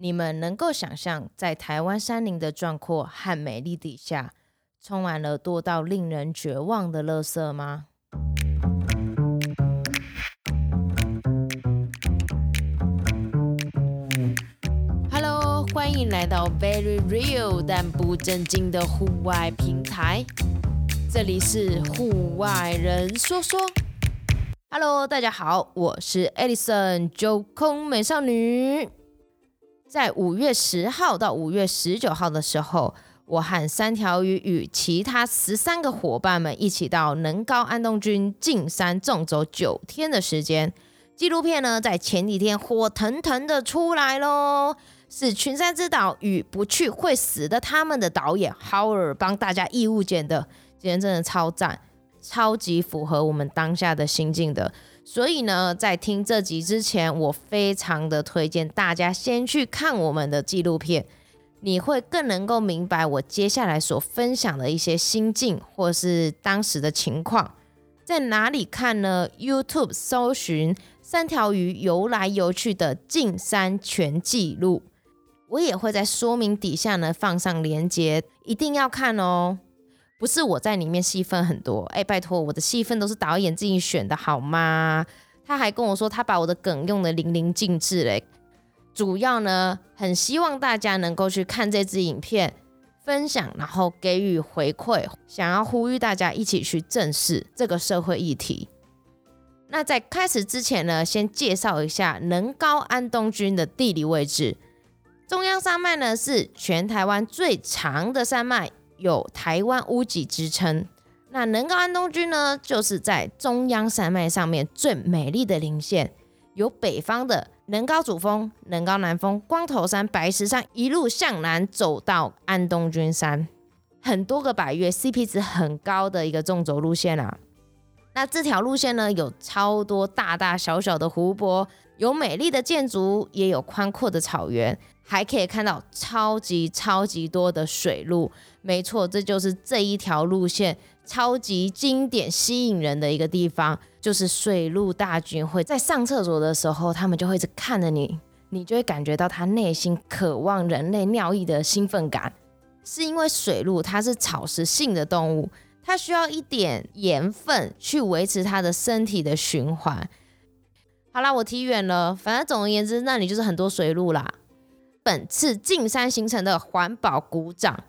你们能够想象，在台湾山林的壮阔和美丽底下，充满了多到令人绝望的垃圾吗？Hello，欢迎来到 Very Real 但不正经的户外平台，这里是户外人说说。Hello，大家好，我是 Edison 九空美少女。在五月十号到五月十九号的时候，我和三条鱼与其他十三个伙伴们一起到能高安东军进山纵走九天的时间。纪录片呢，在前几天火腾腾的出来喽，是群山之岛与不去会死的他们的导演 Howard 帮大家义务剪的，今天真的超赞，超级符合我们当下的心境的。所以呢，在听这集之前，我非常的推荐大家先去看我们的纪录片，你会更能够明白我接下来所分享的一些心境或是当时的情况。在哪里看呢？YouTube 搜寻三条鱼游来游去的进山全记录，我也会在说明底下呢放上连接，一定要看哦。不是我在里面戏份很多，哎，拜托，我的戏份都是导演自己选的，好吗？他还跟我说，他把我的梗用得淋漓尽致嘞。主要呢，很希望大家能够去看这支影片，分享，然后给予回馈，想要呼吁大家一起去正视这个社会议题。那在开始之前呢，先介绍一下能高安东军的地理位置。中央山脉呢，是全台湾最长的山脉。有台湾屋脊之称，那能高安东军呢，就是在中央山脉上面最美丽的林线，由北方的能高主峰、能高南峰、光头山、白石山一路向南走到安东军山，很多个百岳 CP 值很高的一个纵走路线啊。那这条路线呢，有超多大大小小的湖泊，有美丽的建筑，也有宽阔的草原。还可以看到超级超级多的水路，没错，这就是这一条路线超级经典、吸引人的一个地方，就是水路大军会在上厕所的时候，他们就会一直看着你，你就会感觉到他内心渴望人类尿液的兴奋感，是因为水路它是草食性的动物，它需要一点盐分去维持它的身体的循环。好啦，我提远了，反正总而言之，那里就是很多水路啦。本次进山行程的环保股长，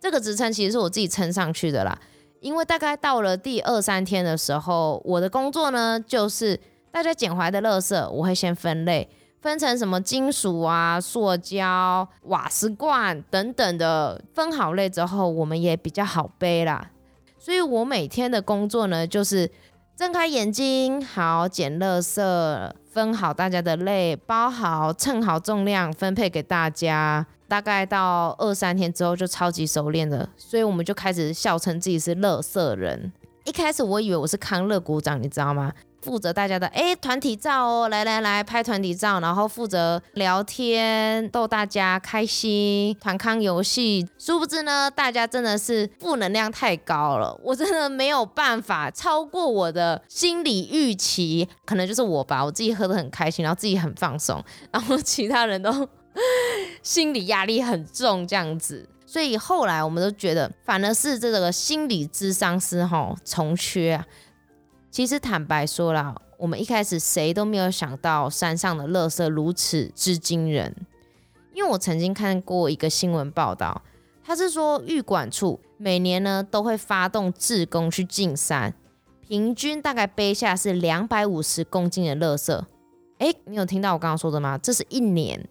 这个职称其实是我自己称上去的啦。因为大概到了第二三天的时候，我的工作呢，就是大家捡回来的垃圾，我会先分类，分成什么金属啊、塑胶、瓦斯罐等等的，分好类之后，我们也比较好背啦。所以我每天的工作呢，就是睁开眼睛，好捡垃圾。分好大家的类，包好，称好重量，分配给大家。大概到二三天之后就超级熟练了，所以我们就开始笑称自己是垃圾人。一开始我以为我是康乐股长，你知道吗？负责大家的哎团体照哦，来来来拍团体照，然后负责聊天逗大家开心，团康游戏。殊不知呢，大家真的是负能量太高了，我真的没有办法超过我的心理预期，可能就是我吧，我自己喝得很开心，然后自己很放松，然后其他人都 心理压力很重这样子，所以后来我们都觉得，反而是这个心理咨商师哈从缺。其实坦白说啦，我们一开始谁都没有想到山上的垃圾如此之惊人。因为我曾经看过一个新闻报道，他是说运管处每年呢都会发动志工去进山，平均大概背下是两百五十公斤的垃圾。诶，你有听到我刚刚说的吗？这是一年。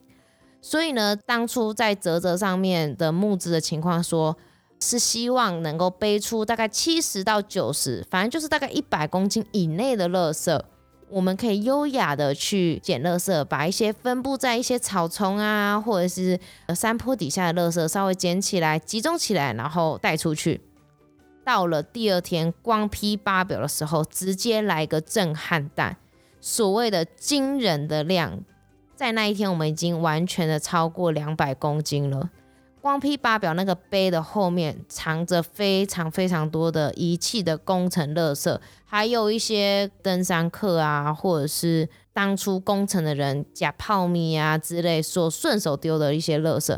所以呢，当初在泽泽上面的募资的情况说。是希望能够背出大概七十到九十，反正就是大概一百公斤以内的垃圾，我们可以优雅的去捡垃圾，把一些分布在一些草丛啊，或者是山坡底下的垃圾稍微捡起来，集中起来，然后带出去。到了第二天光批发表的时候，直接来个震撼弹，所谓的惊人的量，在那一天我们已经完全的超过两百公斤了。光批八表那个碑的后面藏着非常非常多的遗弃的工程垃圾，还有一些登山客啊，或者是当初工程的人假泡米啊之类所顺手丢的一些垃圾。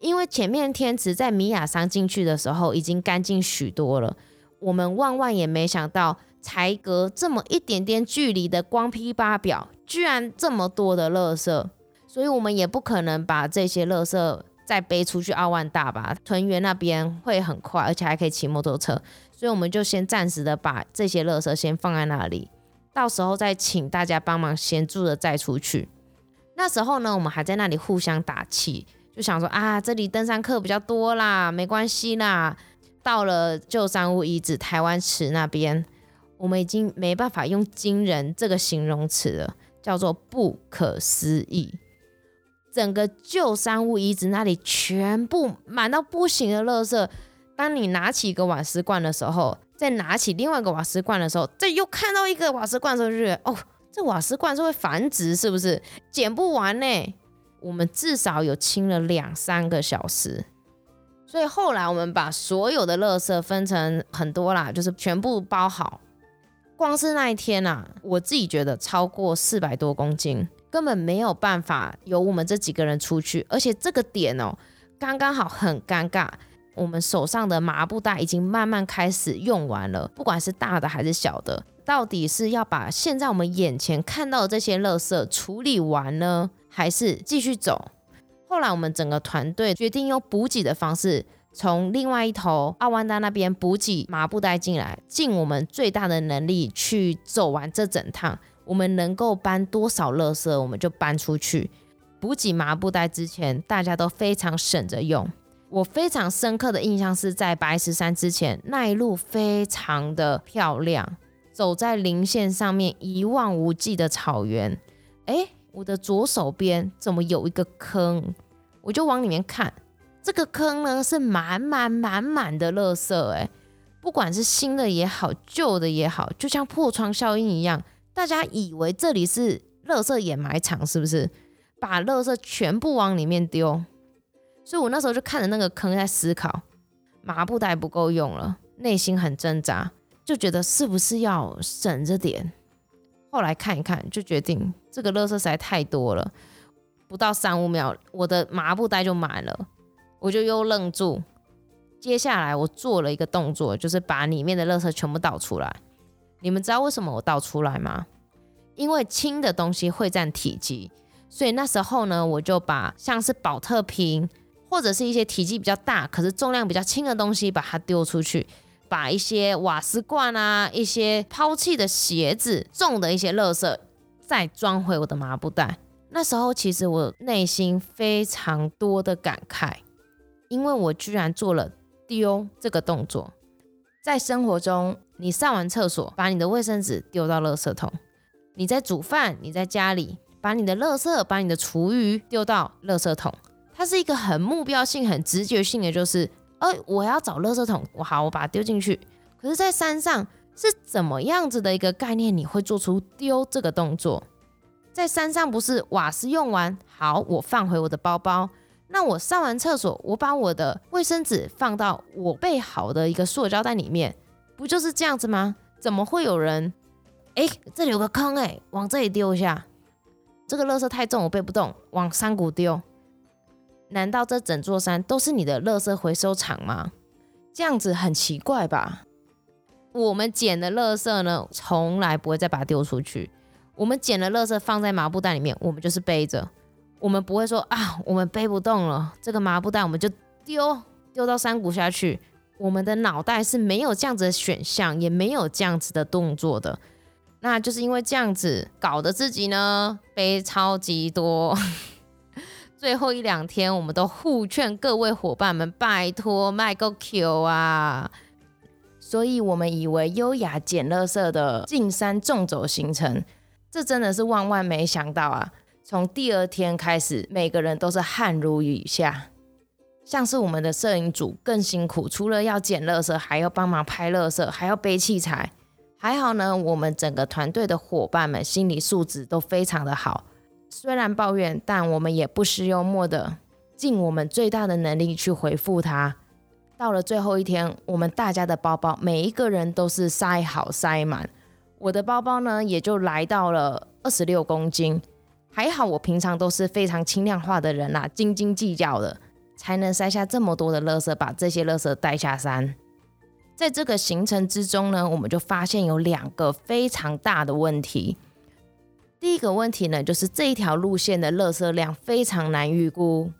因为前面天池在米亚山进去的时候已经干净许多了，我们万万也没想到，才隔这么一点点距离的光批八表，居然这么多的垃圾，所以我们也不可能把这些垃圾再背出去奥万大吧？屯园那边会很快，而且还可以骑摩托车，所以我们就先暂时的把这些垃圾先放在那里，到时候再请大家帮忙协助的再出去。那时候呢，我们还在那里互相打气。就想说啊，这里登山客比较多啦，没关系啦。到了旧山屋遗址台湾池那边，我们已经没办法用惊人这个形容词了，叫做不可思议。整个旧山屋遗址那里全部满到不行的垃圾，当你拿起一个瓦斯罐的时候，再拿起另外一个瓦斯罐的时候，再又看到一个瓦斯罐的时候，就觉得哦，这瓦斯罐是会繁殖，是不是？捡不完呢。我们至少有清了两三个小时，所以后来我们把所有的垃圾分成很多啦，就是全部包好。光是那一天啊，我自己觉得超过四百多公斤，根本没有办法由我们这几个人出去。而且这个点哦，刚刚好很尴尬，我们手上的麻布袋已经慢慢开始用完了，不管是大的还是小的，到底是要把现在我们眼前看到的这些垃圾处理完呢？还是继续走。后来我们整个团队决定用补给的方式，从另外一头奥万达那边补给麻布袋进来，尽我们最大的能力去走完这整趟。我们能够搬多少垃圾，我们就搬出去。补给麻布袋之前，大家都非常省着用。我非常深刻的印象是在白石山之前，那一路非常的漂亮，走在棱线上面，一望无际的草原。诶。我的左手边怎么有一个坑？我就往里面看，这个坑呢是满满满满的垃圾，诶，不管是新的也好，旧的也好，就像破窗效应一样，大家以为这里是垃圾掩埋场，是不是？把垃圾全部往里面丢。所以我那时候就看着那个坑在思考，麻布袋不够用了，内心很挣扎，就觉得是不是要省着点。后来看一看，就决定这个垃圾实在太多了，不到三五秒，我的麻布袋就满了，我就又愣住。接下来我做了一个动作，就是把里面的垃圾全部倒出来。你们知道为什么我倒出来吗？因为轻的东西会占体积，所以那时候呢，我就把像是宝特瓶或者是一些体积比较大，可是重量比较轻的东西，把它丢出去。把一些瓦斯罐啊，一些抛弃的鞋子，重的一些垃圾，再装回我的麻布袋。那时候其实我内心非常多的感慨，因为我居然做了丢这个动作。在生活中，你上完厕所，把你的卫生纸丢到垃圾桶；你在煮饭，你在家里，把你的垃圾、把你的厨余丢到垃圾桶。它是一个很目标性、很直觉性的，就是。呃，我要找垃圾桶，我好，我把它丢进去。可是，在山上是怎么样子的一个概念？你会做出丢这个动作？在山上不是瓦斯用完，好，我放回我的包包。那我上完厕所，我把我的卫生纸放到我备好的一个塑胶袋里面，不就是这样子吗？怎么会有人？哎，这里有个坑，哎，往这里丢一下。这个垃圾太重，我背不动，往山谷丢。难道这整座山都是你的垃圾回收场吗？这样子很奇怪吧？我们捡的垃圾呢，从来不会再把它丢出去。我们捡的垃圾放在麻布袋里面，我们就是背着。我们不会说啊，我们背不动了，这个麻布袋我们就丢丢到山谷下去。我们的脑袋是没有这样子的选项，也没有这样子的动作的。那就是因为这样子搞得自己呢，背超级多。最后一两天，我们都互劝各位伙伴们，拜托卖个 Q 啊！所以我们以为优雅捡垃圾的进山纵走行程，这真的是万万没想到啊！从第二天开始，每个人都是汗如雨下，像是我们的摄影组更辛苦，除了要捡垃圾，还要帮忙拍垃圾，还要背器材。还好呢，我们整个团队的伙伴们心理素质都非常的好。虽然抱怨，但我们也不失幽默的，尽我们最大的能力去回复他。到了最后一天，我们大家的包包每一个人都是塞好塞满，我的包包呢也就来到了二十六公斤。还好我平常都是非常轻量化的人啦，斤斤计较的，才能塞下这么多的垃圾，把这些垃圾带下山。在这个行程之中呢，我们就发现有两个非常大的问题。第一个问题呢，就是这一条路线的垃圾量非常难预估，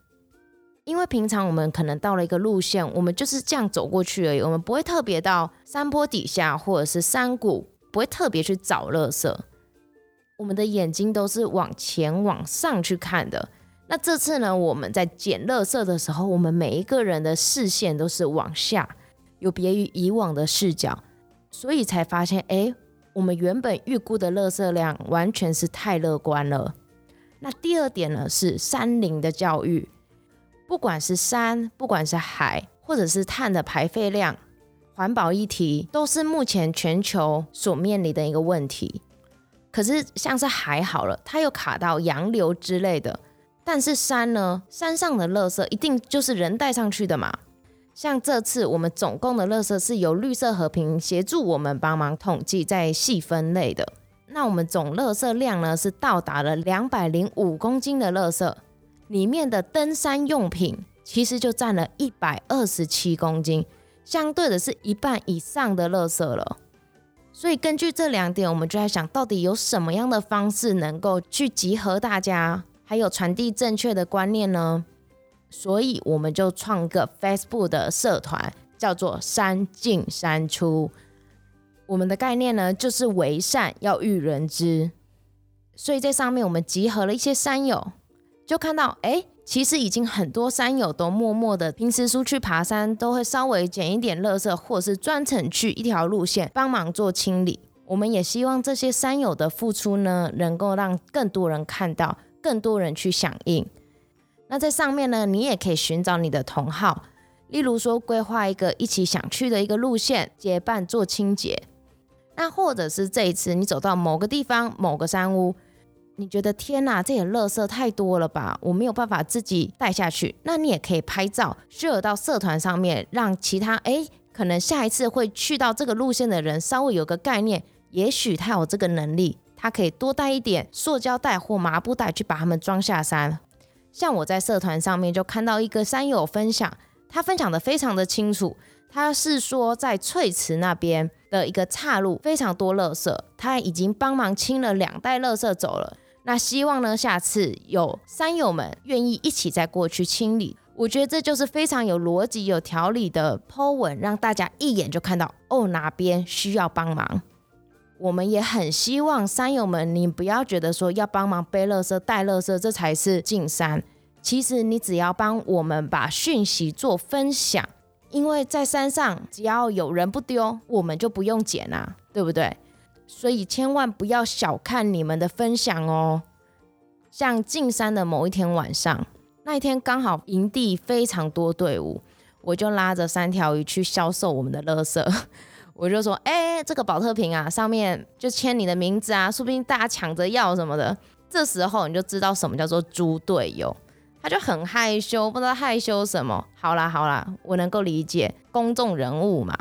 因为平常我们可能到了一个路线，我们就是这样走过去而已，我们不会特别到山坡底下或者是山谷，不会特别去找垃圾。我们的眼睛都是往前往上去看的。那这次呢，我们在捡垃圾的时候，我们每一个人的视线都是往下。有别于以往的视角，所以才发现，哎，我们原本预估的垃圾量完全是太乐观了。那第二点呢，是山林的教育，不管是山，不管是海，或者是碳的排废量，环保议题都是目前全球所面临的一个问题。可是像是海好了，它又卡到洋流之类的，但是山呢，山上的垃圾一定就是人带上去的嘛。像这次我们总共的垃圾是由绿色和平协助我们帮忙统计再细分类的。那我们总垃圾量呢，是到达了两百零五公斤的垃圾，里面的登山用品其实就占了一百二十七公斤，相对的是一半以上的垃圾了。所以根据这两点，我们就在想到底有什么样的方式能够去集合大家，还有传递正确的观念呢？所以我们就创个 Facebook 的社团，叫做“山进山出”。我们的概念呢，就是为善要育人之。所以在上面，我们集合了一些山友，就看到，哎，其实已经很多山友都默默的，平时出去爬山都会稍微捡一点垃圾，或是专程去一条路线帮忙做清理。我们也希望这些山友的付出呢，能够让更多人看到，更多人去响应。那在上面呢，你也可以寻找你的同好，例如说规划一个一起想去的一个路线，结伴做清洁。那或者是这一次你走到某个地方、某个山屋，你觉得天哪，这些垃圾太多了吧，我没有办法自己带下去。那你也可以拍照，share 到社团上面，让其他诶，可能下一次会去到这个路线的人稍微有个概念，也许他有这个能力，他可以多带一点塑胶袋或麻布袋去把它们装下山。像我在社团上面就看到一个山友分享，他分享的非常的清楚。他是说在翠池那边的一个岔路非常多垃圾，他已经帮忙清了两袋垃圾走了。那希望呢，下次有山友们愿意一起再过去清理。我觉得这就是非常有逻辑、有条理的 po 文，让大家一眼就看到哦，哪边需要帮忙。我们也很希望山友们，你不要觉得说要帮忙背垃圾、带垃圾，这才是进山。其实你只要帮我们把讯息做分享，因为在山上只要有人不丢，我们就不用捡啊，对不对？所以千万不要小看你们的分享哦。像进山的某一天晚上，那一天刚好营地非常多队伍，我就拉着三条鱼去销售我们的垃圾。我就说，哎，这个宝特瓶啊，上面就签你的名字啊，说不定大家抢着要什么的。这时候你就知道什么叫做猪队友，他就很害羞，不知道害羞什么。好啦好啦，我能够理解公众人物嘛，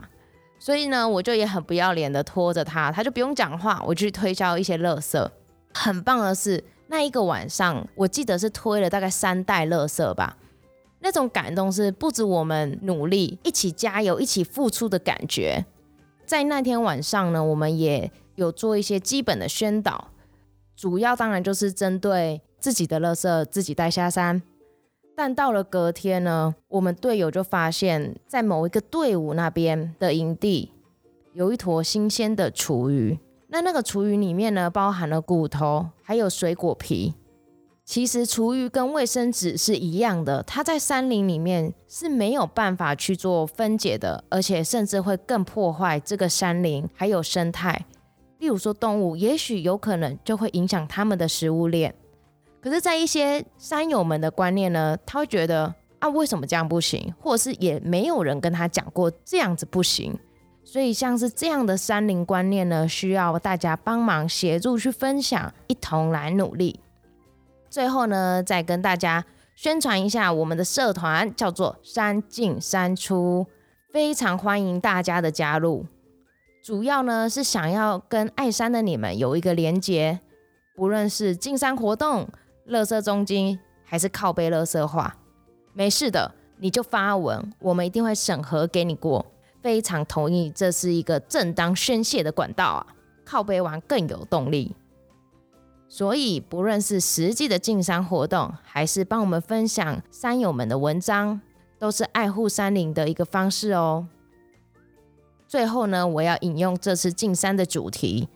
所以呢，我就也很不要脸的拖着他，他就不用讲话，我去推销一些垃圾。很棒的是，那一个晚上，我记得是推了大概三袋垃圾吧。那种感动是不止我们努力，一起加油，一起付出的感觉。在那天晚上呢，我们也有做一些基本的宣导，主要当然就是针对自己的垃圾自己带下山。但到了隔天呢，我们队友就发现，在某一个队伍那边的营地，有一坨新鲜的厨余。那那个厨余里面呢，包含了骨头，还有水果皮。其实厨余跟卫生纸是一样的，它在山林里面是没有办法去做分解的，而且甚至会更破坏这个山林还有生态。例如说动物，也许有可能就会影响他们的食物链。可是，在一些山友们的观念呢，他会觉得啊，为什么这样不行？或者是也没有人跟他讲过这样子不行。所以，像是这样的山林观念呢，需要大家帮忙协助去分享，一同来努力。最后呢，再跟大家宣传一下我们的社团，叫做“山进山出”，非常欢迎大家的加入。主要呢是想要跟爱山的你们有一个连结，不论是进山活动、垃圾中金，还是靠背垃圾话，没事的，你就发文，我们一定会审核给你过。非常同意，这是一个正当宣泄的管道啊！靠背完更有动力。所以，不论是实际的进山活动，还是帮我们分享山友们的文章，都是爱护山林的一个方式哦。最后呢，我要引用这次进山的主题：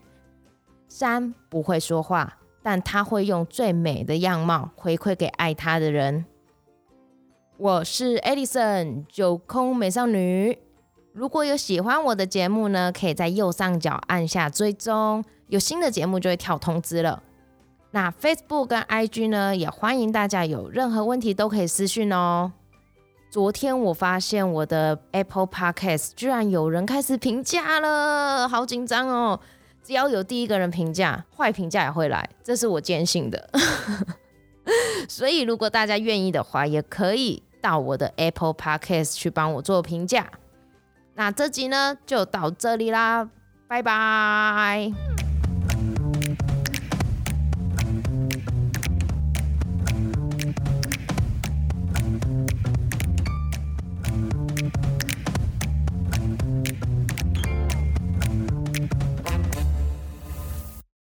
山不会说话，但它会用最美的样貌回馈给爱它的人。我是 Edison 九空美少女。如果有喜欢我的节目呢，可以在右上角按下追踪，有新的节目就会跳通知了。那 Facebook 跟 IG 呢，也欢迎大家有任何问题都可以私讯哦。昨天我发现我的 Apple Podcast 居然有人开始评价了，好紧张哦！只要有第一个人评价，坏评价也会来，这是我坚信的。所以如果大家愿意的话，也可以到我的 Apple Podcast 去帮我做评价。那这集呢就到这里啦，拜拜。